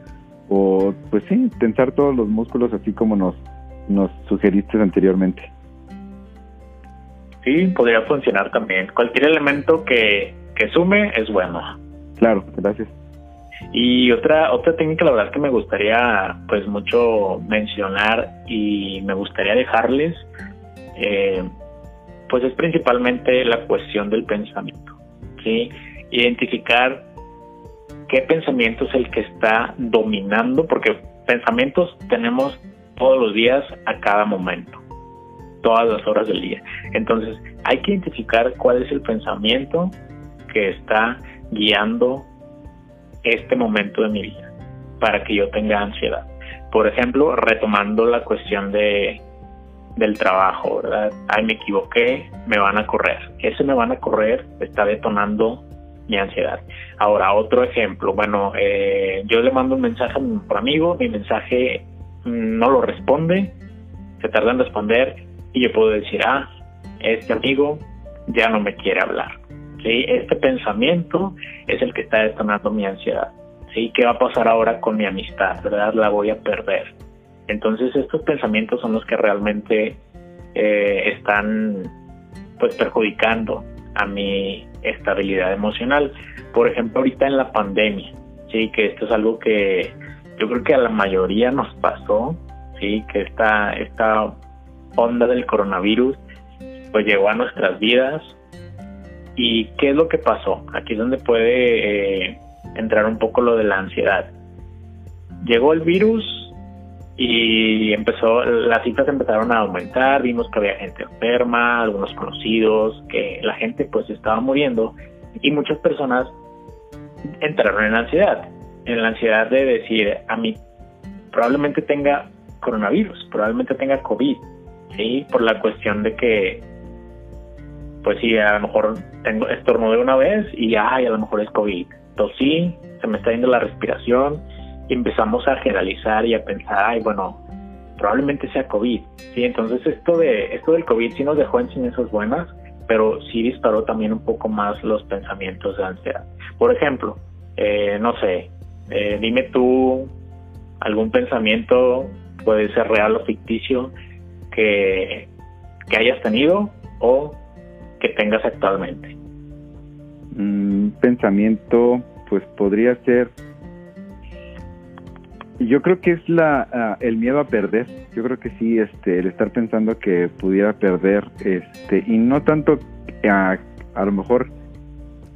o pues sí tensar todos los músculos así como nos nos sugeriste anteriormente. Sí podría funcionar también. Cualquier elemento que que sume es bueno. Claro gracias y otra, otra técnica, la verdad que me gustaría pues mucho mencionar y me gustaría dejarles, eh, pues es principalmente la cuestión del pensamiento, ¿sí? Identificar qué pensamiento es el que está dominando, porque pensamientos tenemos todos los días a cada momento, todas las horas del día. Entonces, hay que identificar cuál es el pensamiento que está guiando este momento de mi vida para que yo tenga ansiedad. Por ejemplo, retomando la cuestión de del trabajo, ¿verdad? Ay, me equivoqué, me van a correr. Ese me van a correr está detonando mi ansiedad. Ahora, otro ejemplo, bueno, eh, yo le mando un mensaje a mi amigo, mi mensaje no lo responde, se tarda en responder y yo puedo decir, ah, este amigo ya no me quiere hablar. ¿Sí? Este pensamiento es el que está detonando mi ansiedad. ¿sí? ¿Qué va a pasar ahora con mi amistad? ¿Verdad? La voy a perder. Entonces estos pensamientos son los que realmente eh, están pues perjudicando a mi estabilidad emocional. Por ejemplo, ahorita en la pandemia, sí, que esto es algo que yo creo que a la mayoría nos pasó, sí, que esta, esta onda del coronavirus pues llegó a nuestras vidas, ¿Y qué es lo que pasó? Aquí es donde puede eh, entrar un poco lo de la ansiedad. Llegó el virus y empezó, las cifras empezaron a aumentar, vimos que había gente enferma, algunos conocidos, que la gente pues estaba muriendo y muchas personas entraron en ansiedad, en la ansiedad de decir, a mí probablemente tenga coronavirus, probablemente tenga COVID, ¿sí? Por la cuestión de que pues sí, a lo mejor tengo estornudé una vez y ay, a lo mejor es COVID. Tosí, se me está yendo la respiración y empezamos a generalizar y a pensar, ay, bueno, probablemente sea COVID. Sí, entonces esto de esto del COVID sí nos dejó enseñanzas buenas, pero sí disparó también un poco más los pensamientos de ansiedad. Por ejemplo, eh, no sé, eh, dime tú algún pensamiento, puede ser real o ficticio, que, que hayas tenido o que tengas actualmente? Un pensamiento, pues podría ser. Yo creo que es la ah, el miedo a perder. Yo creo que sí, este, el estar pensando que pudiera perder, este, y no tanto a, a lo mejor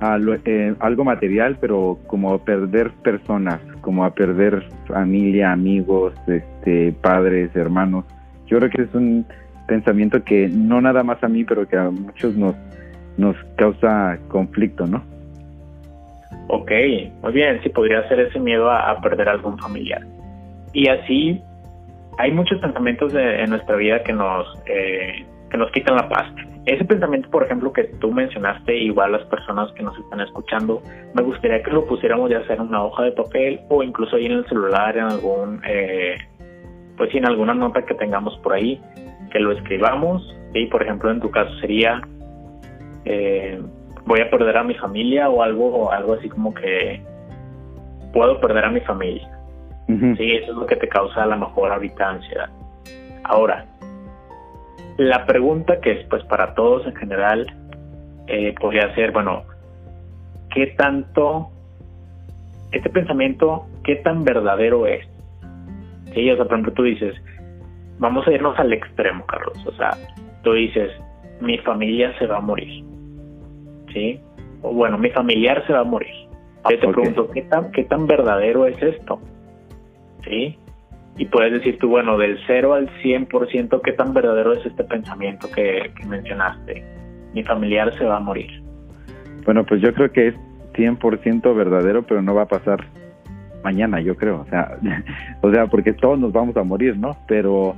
a eh, algo material, pero como a perder personas, como a perder familia, amigos, este, padres, hermanos. Yo creo que es un pensamiento que no nada más a mí, pero que a muchos nos, nos causa conflicto, ¿no? Ok, muy bien, sí podría ser ese miedo a, perder algún familiar. Y así hay muchos pensamientos en nuestra vida que nos, eh, que nos quitan la paz. Ese pensamiento, por ejemplo, que tú mencionaste, igual las personas que nos están escuchando, me gustaría que lo pusiéramos ya sea en una hoja de papel o incluso ahí en el celular, en algún, eh, pues en alguna nota que tengamos por ahí, que lo escribamos, y por ejemplo en tu caso sería eh, voy a perder a mi familia o algo, o algo así como que puedo perder a mi familia. Sí, eso es lo que te causa a lo mejor ahorita ansiedad. Ahora, la pregunta que es pues para todos en general eh, podría ser, bueno, ¿qué tanto, este pensamiento, qué tan verdadero es? Sí, o sea, por ejemplo, tú dices, vamos a irnos al extremo, Carlos. O sea, tú dices, mi familia se va a morir. ¿Sí? O bueno, mi familiar se va a morir. Yo te pregunto, ¿qué tan, ¿qué tan verdadero es esto? ¿Sí? Y puedes decir tú, bueno, del 0 al 100%, ¿qué tan verdadero es este pensamiento que, que mencionaste? Mi familiar se va a morir. Bueno, pues yo creo que es 100% verdadero, pero no va a pasar mañana, yo creo. O sea, o sea, porque todos nos vamos a morir, ¿no? Pero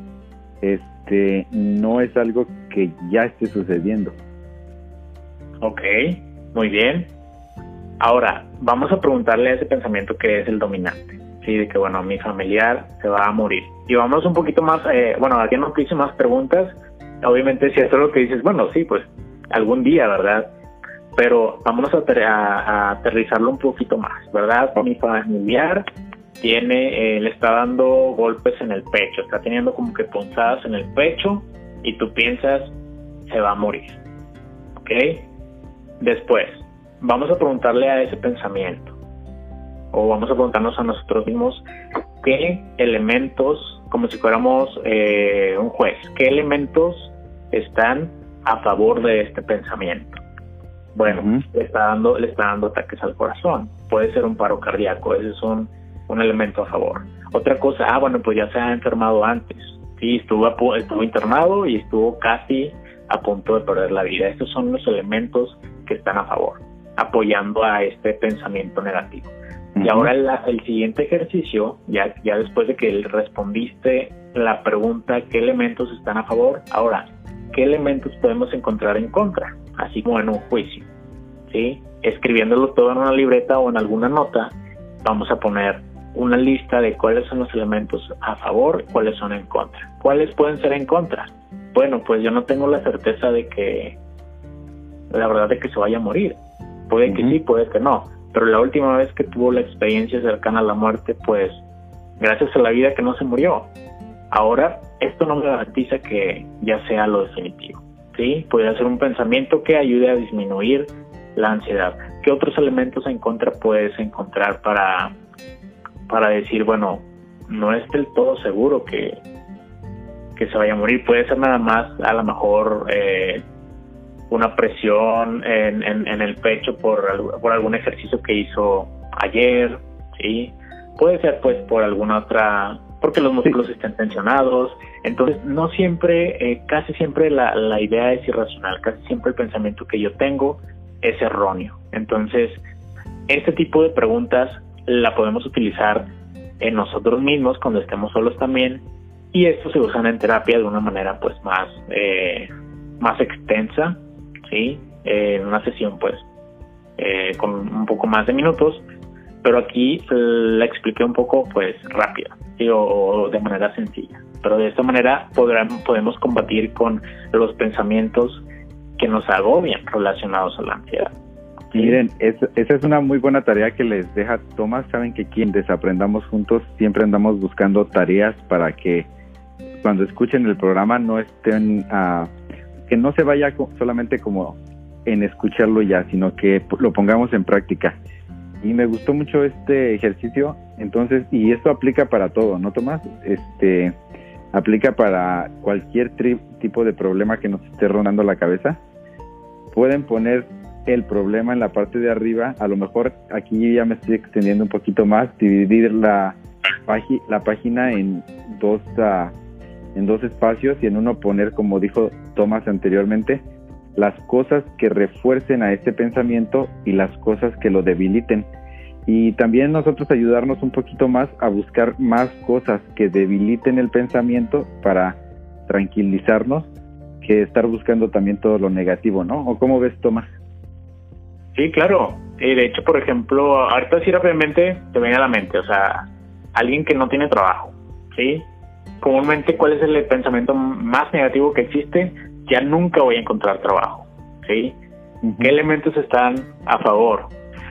este no es algo que ya esté sucediendo. Ok, muy bien. Ahora, vamos a preguntarle a ese pensamiento que es el dominante. Sí, de que, bueno, mi familiar se va a morir. Y vamos un poquito más, eh, bueno, aquí nos hice más preguntas. Obviamente, si esto es lo que dices, bueno, sí, pues algún día, ¿verdad? Pero vámonos a, aterrizarlo un poquito más, ¿verdad? Mi familiar tiene, eh, le está dando golpes en el pecho, está teniendo como que punzadas en el pecho y tú piensas, se va a morir. ¿Ok? Después, vamos a preguntarle a ese pensamiento, o vamos a preguntarnos a nosotros mismos, ¿qué elementos, como si fuéramos eh, un juez, qué elementos están a favor de este pensamiento? Bueno, le, está dando, le está dando ataques al corazón, puede ser un paro cardíaco, ese es un, un elemento a favor. Otra cosa, ah, bueno, pues ya se ha enfermado antes, sí, estuvo, estuvo internado y estuvo casi a punto de perder la vida. Estos son los elementos que están a favor, apoyando a este pensamiento negativo. Y ahora el siguiente ejercicio, ya, ya después de que respondiste la pregunta qué elementos están a favor, ahora, ¿qué elementos podemos encontrar en contra? Así como en un juicio. ¿sí? Escribiéndolo todo en una libreta o en alguna nota, vamos a poner una lista de cuáles son los elementos a favor y cuáles son en contra. ¿Cuáles pueden ser en contra? Bueno, pues yo no tengo la certeza de que, la verdad de que se vaya a morir. Puede que sí, puede que no. Pero la última vez que tuvo la experiencia cercana a la muerte, pues gracias a la vida que no se murió. Ahora, esto no me garantiza que ya sea lo definitivo. ¿sí? Puede ser un pensamiento que ayude a disminuir la ansiedad. ¿Qué otros elementos en contra puedes encontrar para para decir, bueno, no es del todo seguro que, que se vaya a morir. Puede ser nada más, a lo mejor, eh, una presión en, en, el pecho por, por algún ejercicio que hizo ayer, ¿sí? Puede ser, pues, por alguna otra, porque los músculos estén tensionados. Entonces, no siempre, eh, casi siempre la, la idea es irracional, casi siempre el pensamiento que yo tengo es erróneo. Entonces, este tipo de preguntas la podemos utilizar en nosotros mismos cuando estemos solos también y esto se usa en terapia de una manera pues más eh, más extensa sí en una sesión pues eh, con un poco más de minutos pero aquí la expliqué un poco pues rápida o, de manera sencilla. Pero de esta manera podemos combatir con los pensamientos que nos agobian relacionados a la ansiedad Miren, esa es una muy buena tarea que les deja Tomás. Saben que quien desaprendamos juntos siempre andamos buscando tareas para que cuando escuchen el programa no estén, uh, que no se vaya solamente como en escucharlo ya, sino que lo pongamos en práctica. Y me gustó mucho este ejercicio, entonces, y esto aplica para todo, ¿no, Tomás? Este, aplica para cualquier tipo de problema que nos esté rondando la cabeza. Pueden poner el problema en la parte de arriba, a lo mejor aquí ya me estoy extendiendo un poquito más, dividir la, la página en dos, uh, en dos espacios y en uno poner, como dijo Tomás anteriormente, las cosas que refuercen a este pensamiento y las cosas que lo debiliten. Y también nosotros ayudarnos un poquito más a buscar más cosas que debiliten el pensamiento para tranquilizarnos que estar buscando también todo lo negativo, ¿no? ¿O cómo ves, Tomás? Sí, claro. Y de hecho, por ejemplo, ahorita sí rápidamente te viene a la mente, o sea, alguien que no tiene trabajo, ¿sí? Comúnmente, ¿cuál es el pensamiento más negativo que existe? Ya nunca voy a encontrar trabajo, ¿sí? ¿Qué elementos están a favor?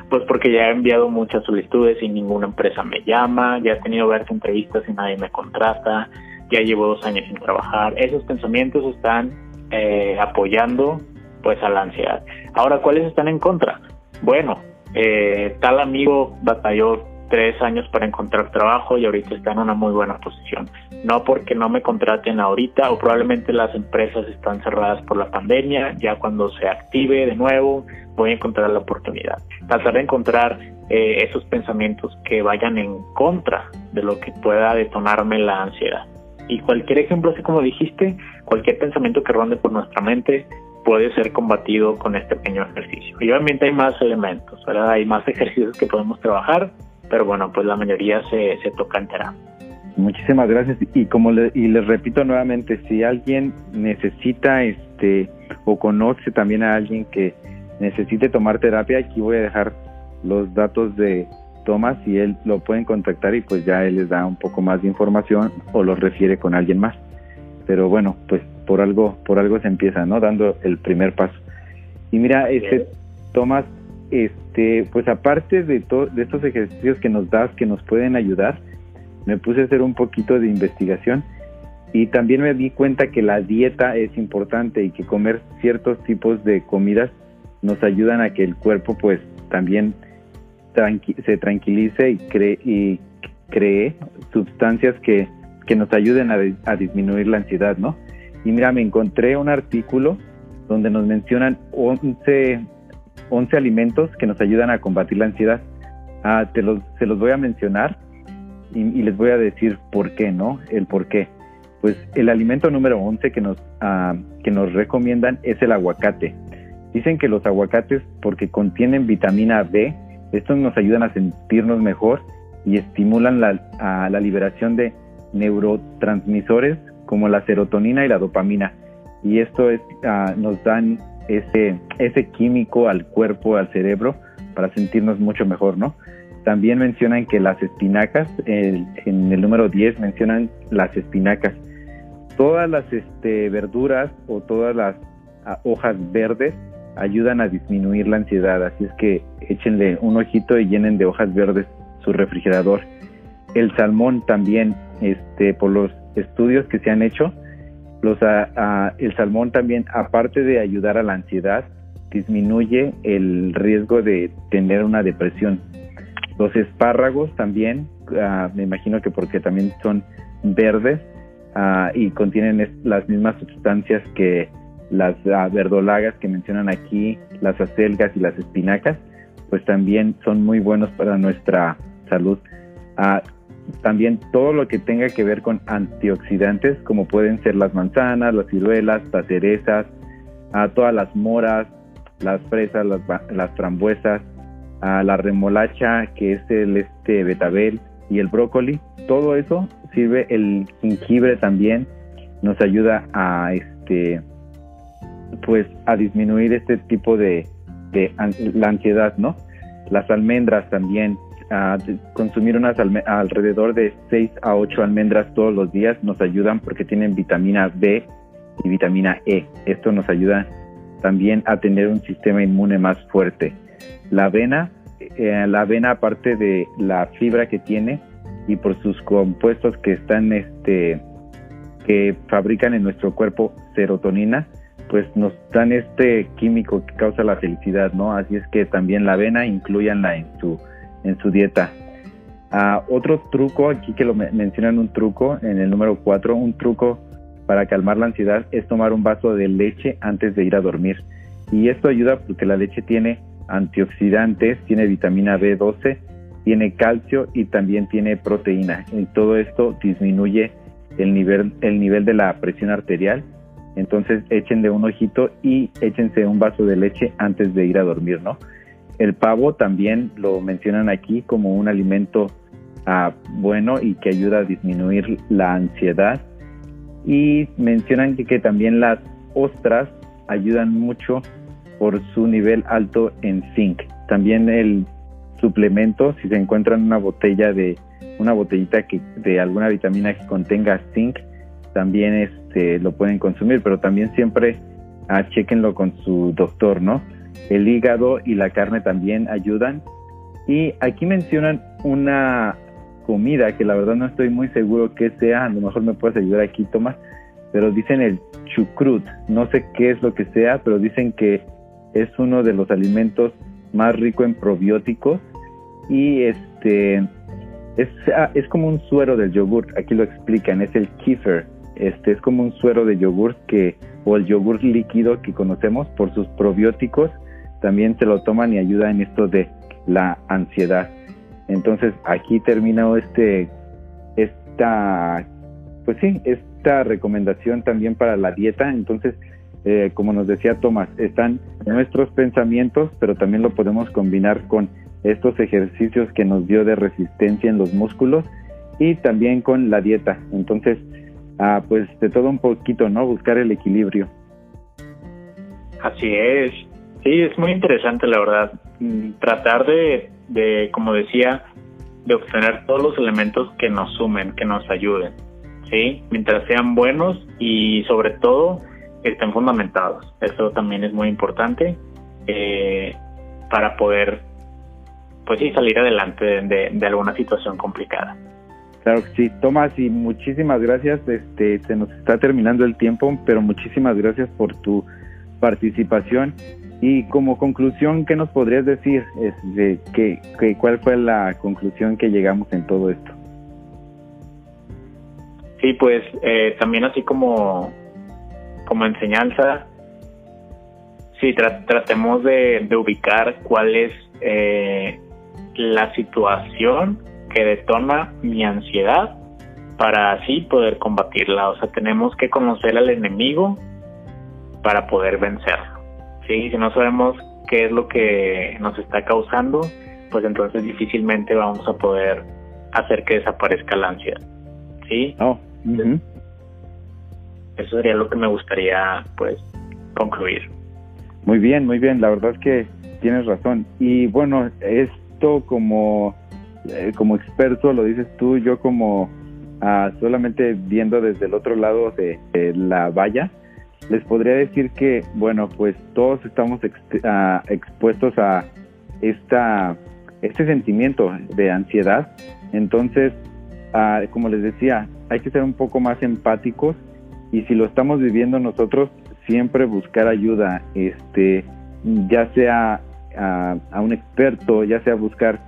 Pues porque ya he enviado muchas solicitudes y ninguna empresa me llama, ya he tenido varias entrevistas y nadie me contrata, ya llevo dos años sin trabajar. Esos pensamientos están eh, apoyando pues a la ansiedad. Ahora, ¿cuáles están en contra? Bueno, eh, tal amigo batalló tres años para encontrar trabajo y ahorita está en una muy buena posición. No porque no me contraten ahorita o probablemente las empresas están cerradas por la pandemia, ya cuando se active de nuevo voy a encontrar la oportunidad. Tratar de encontrar eh, esos pensamientos que vayan en contra de lo que pueda detonarme la ansiedad. Y cualquier ejemplo, así como dijiste, cualquier pensamiento que ronde por nuestra mente puede ser combatido con este pequeño ejercicio. Y obviamente hay más elementos, ¿verdad? Hay más ejercicios que podemos trabajar, pero bueno, pues la mayoría se, se toca entera. Muchísimas gracias y como le, y les repito nuevamente, si alguien necesita este o conoce también a alguien que necesite tomar terapia, aquí voy a dejar los datos de Tomás y él lo pueden contactar y pues ya él les da un poco más de información o los refiere con alguien más. Pero bueno, pues por algo por algo se empieza, ¿no? Dando el primer paso. Y mira, este Tomás este, pues aparte de, de estos ejercicios que nos das, que nos pueden ayudar, me puse a hacer un poquito de investigación y también me di cuenta que la dieta es importante y que comer ciertos tipos de comidas nos ayudan a que el cuerpo pues también se tranquilice y cree, y cree sustancias que, que nos ayuden a, a, disminuir la ansiedad, ¿no? Y mira, me encontré un artículo donde nos mencionan 11 11 alimentos que nos ayudan a combatir la ansiedad. Ah, te los, se los voy a mencionar y, les voy a decir por qué, ¿no? El por qué. Pues el alimento número 11 que nos, ah, que nos recomiendan es el aguacate. Dicen que los aguacates, porque contienen vitamina B, estos nos ayudan a sentirnos mejor y estimulan la, la liberación de neurotransmisores como la serotonina y la dopamina. Y esto es, ah, nos dan ese, ese químico al cuerpo, al cerebro, para sentirnos mucho mejor, ¿no? También mencionan que las espinacas, en el número 10 mencionan las espinacas. Todas las este, verduras o todas las ah, hojas verdes ayudan a disminuir la ansiedad, así es que échenle un ojito y llenen de hojas verdes su refrigerador. El salmón también, este, por los estudios que se han hecho, el salmón también, aparte de ayudar a la ansiedad, disminuye el riesgo de tener una depresión. Los espárragos también, ah, me imagino que porque también son verdes ah, y contienen las mismas sustancias que las ah, verdolagas que mencionan aquí, las acelgas y las espinacas, pues también son muy buenos para nuestra salud también todo lo que tenga que ver con antioxidantes, como pueden ser las manzanas, las ciruelas, las cerezas, a todas las moras, las fresas, las, frambuesas, a la remolacha, que es el este betabel y el brócoli. Todo eso sirve, el jengibre también nos ayuda a este pues a disminuir este tipo de, de la ansiedad, ¿no? Las almendras también consumir unas alrededor de 6 a 8 almendras todos los días nos ayudan porque tienen vitamina B y vitamina E. Esto nos ayuda también a tener un sistema inmune más fuerte. La avena, eh, la avena aparte de la fibra que tiene y por sus compuestos que están este que fabrican en nuestro cuerpo serotonina, pues nos dan este químico que causa la felicidad, ¿no? Así es que también la avena incluyanla en su en su dieta. Ah, otro truco, aquí que lo mencionan un truco en el número 4, un truco para calmar la ansiedad es tomar un vaso de leche antes de ir a dormir. Y esto ayuda porque la leche tiene antioxidantes, tiene vitamina B12, tiene calcio y también tiene proteína. Y todo esto disminuye el nivel, el nivel de la presión arterial. Entonces echen de un ojito y échense un vaso de leche antes de ir a dormir, ¿no? El pavo también lo mencionan aquí como un alimento ah, bueno y que ayuda a disminuir la ansiedad. Y mencionan que, también las ostras ayudan mucho por su nivel alto en zinc. También el suplemento, si se encuentra en una botella de una botellita de alguna vitamina que contenga zinc, también este, lo pueden consumir, pero también siempre ah, chequenlo con su doctor, ¿no? El hígado y la carne también ayudan. Y aquí mencionan una comida que la verdad no estoy muy seguro qué sea, a lo mejor me puedes ayudar aquí, Tomás, pero dicen el chucrut, no sé qué es lo que sea, pero dicen que es uno de los alimentos más rico en probióticos y este es, ah, es como un suero del yogur, aquí lo explican, es el kefir, este es como un suero de yogur que o el yogur líquido que conocemos por sus probióticos también se lo toman y ayuda en esto de la ansiedad. Entonces aquí termina este esta pues sí, esta recomendación también para la dieta, entonces eh, como nos decía Tomás, están nuestros pensamientos, pero también lo podemos combinar con estos ejercicios que nos dio de resistencia en los músculos y también con la dieta. Entonces, pues de todo un poquito, ¿no? Buscar el equilibrio. Así es. Sí, es muy interesante, la verdad. Mm, tratar de, de, como decía, de obtener todos los elementos que nos sumen, que nos ayuden, ¿sí? Mientras sean buenos y sobre todo estén fundamentados. Eso también es muy importante eh, para poder, pues sí, salir adelante de, alguna situación complicada. Claro que sí, Tomás, y muchísimas gracias. Este, se nos está terminando el tiempo, pero muchísimas gracias por tu participación. Y como conclusión, ¿qué nos podrías decir? Este, que, ¿Cuál fue la conclusión que llegamos en todo esto? Sí, pues eh, también así como como enseñanza, sí, tratemos de, ubicar cuál es eh, la situación que detona mi ansiedad para así poder combatirla. O sea, tenemos que conocer al enemigo para poder vencerlo. ¿sí? Si no sabemos qué es lo que nos está causando, pues entonces difícilmente vamos a poder hacer que desaparezca la ansiedad. ¿sí? Oh, eso sería lo que me gustaría pues concluir. Muy bien, muy bien, la verdad es que tienes razón. Y bueno, esto como, eh, como experto lo dices tú, yo como ah, solamente viendo desde el otro lado de, la valla, les podría decir que, bueno, pues todos estamos ah, expuestos a esta, este sentimiento de ansiedad. Entonces, ah, como les decía, hay que ser un poco más empáticos y si lo estamos viviendo nosotros, siempre buscar ayuda, este, ya sea a, un experto, ya sea buscar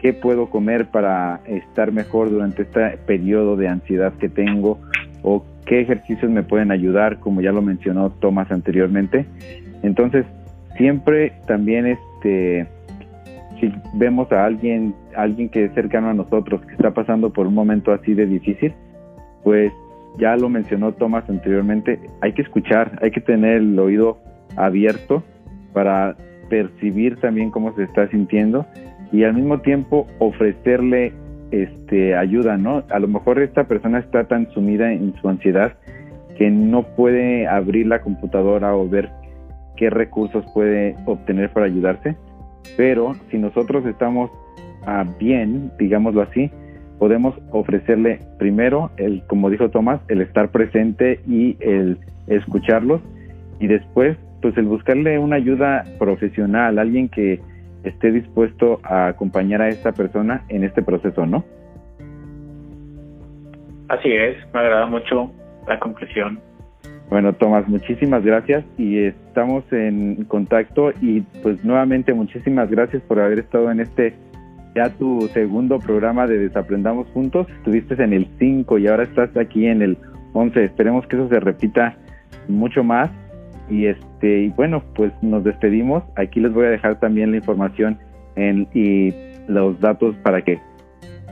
qué puedo comer para estar mejor durante este periodo de ansiedad que tengo o qué ejercicios me pueden ayudar, como ya lo mencionó Tomás anteriormente. Entonces, siempre también este si vemos a alguien, alguien que es cercano a nosotros que está pasando por un momento así de difícil, pues ya lo mencionó Tomás anteriormente, hay que escuchar, hay que tener el oído abierto para percibir también cómo se está sintiendo y al mismo tiempo ofrecerle este ayuda, ¿no? A lo mejor esta persona está tan sumida en su ansiedad que no puede abrir la computadora o ver qué recursos puede obtener para ayudarse, pero si nosotros estamos a bien, digámoslo así, podemos ofrecerle primero, el, como dijo Tomás, el estar presente y el escucharlos y después pues el buscarle una ayuda profesional, alguien que esté dispuesto a acompañar a esta persona en este proceso, ¿no? Así es, me agrada mucho la conclusión. Bueno, Tomás, muchísimas gracias y estamos en contacto y pues nuevamente muchísimas gracias por haber estado en este ya tu segundo programa de Desaprendamos Juntos. Estuviste en el 5 y ahora estás aquí en el 11. Esperemos que eso se repita mucho más. Y este y bueno, pues nos despedimos. Aquí les voy a dejar también la información en, y los datos para que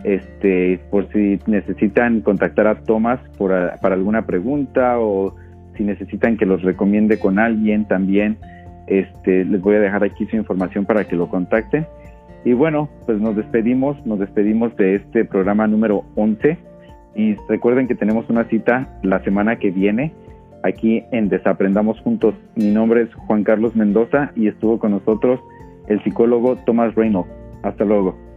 este por si necesitan contactar a Tomás por, para alguna pregunta o si necesitan que los recomiende con alguien también este les voy a dejar aquí su información para que lo contacten y bueno, pues nos despedimos, nos despedimos de este programa número 11 y recuerden que tenemos una cita la semana que viene aquí en Desaprendamos Juntos. Mi nombre es Juan Carlos Mendoza y estuvo con nosotros el psicólogo Thomas Reynolds. Hasta luego.